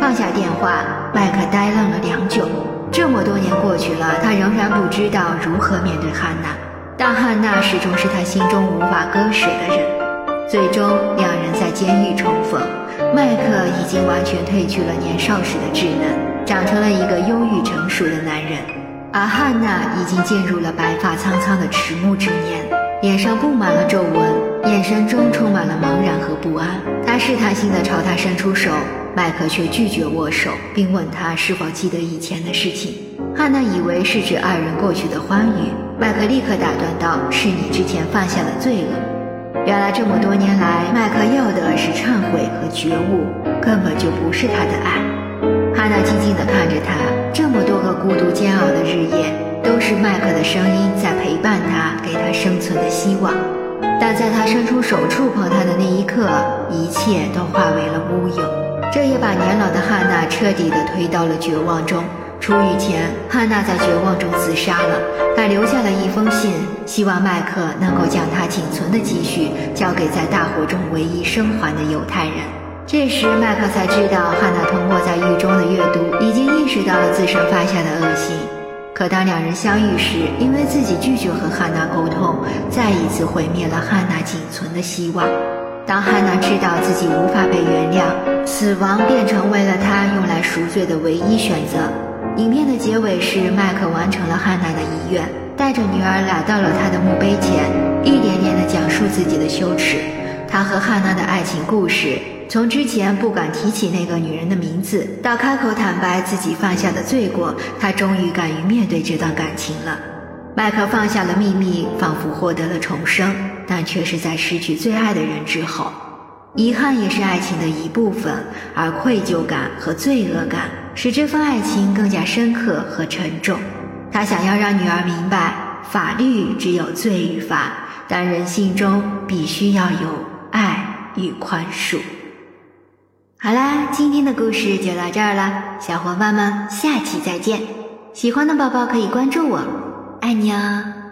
放下电话，麦克呆愣了良久。这么多年过去了，他仍然不知道如何面对汉娜，但汉娜始终是他心中无法割舍的人。最终，两人在监狱重逢。麦克已经完全褪去了年少时的稚嫩，长成了一个忧郁成熟的男人，而汉娜已经进入了白发苍苍的迟暮之年，脸上布满了皱纹，眼神中充满了茫然和不安。他试探性地朝他伸出手。麦克却拒绝握手，并问他是否记得以前的事情。汉娜以为是指二人过去的欢愉，麦克立刻打断道：“是你之前犯下的罪恶。”原来这么多年来，麦克要的是忏悔和觉悟，根本就不是他的爱。汉娜静静地看着他，这么多孤独煎熬的日夜，都是麦克的声音在陪伴他，给他生存的希望。但在他伸出手触碰他的那一刻，一切都化为了乌有。这也把年老的汉娜彻底的推到了绝望中。出狱前，汉娜在绝望中自杀了。她留下了一封信，希望麦克能够将她仅存的积蓄交给在大火中唯一生还的犹太人。这时，麦克才知道，汉娜通过在狱中的阅读，已经识到了自身犯下的恶行。可当两人相遇时，因为自己拒绝和汉娜沟通，再一次毁灭了汉娜仅存的希望。当汉娜知道自己无法被原谅，死亡便成为了她用来赎罪的唯一选择。影片的结尾是麦克完成了汉娜的遗愿，带着女儿来到了她的墓碑前，一点点地讲述自己的羞耻。他和汉娜的爱情故事，从之前不敢提起那个女人的名字，到开口坦白自己犯下的罪过，他终于敢于面对这段感情了。麦克放下了秘密，仿佛获得了重生，但却是在失去最爱的人之后。遗憾也是爱情的一部分，而愧疚感和罪恶感使这份爱情更加深刻和沉重。他想要让女儿明白，法律只有罪与罚，但人性中必须要有与宽恕。好啦，今天的故事就到这儿了，小伙伴们，下期再见。喜欢的宝宝可以关注我。爱你哦。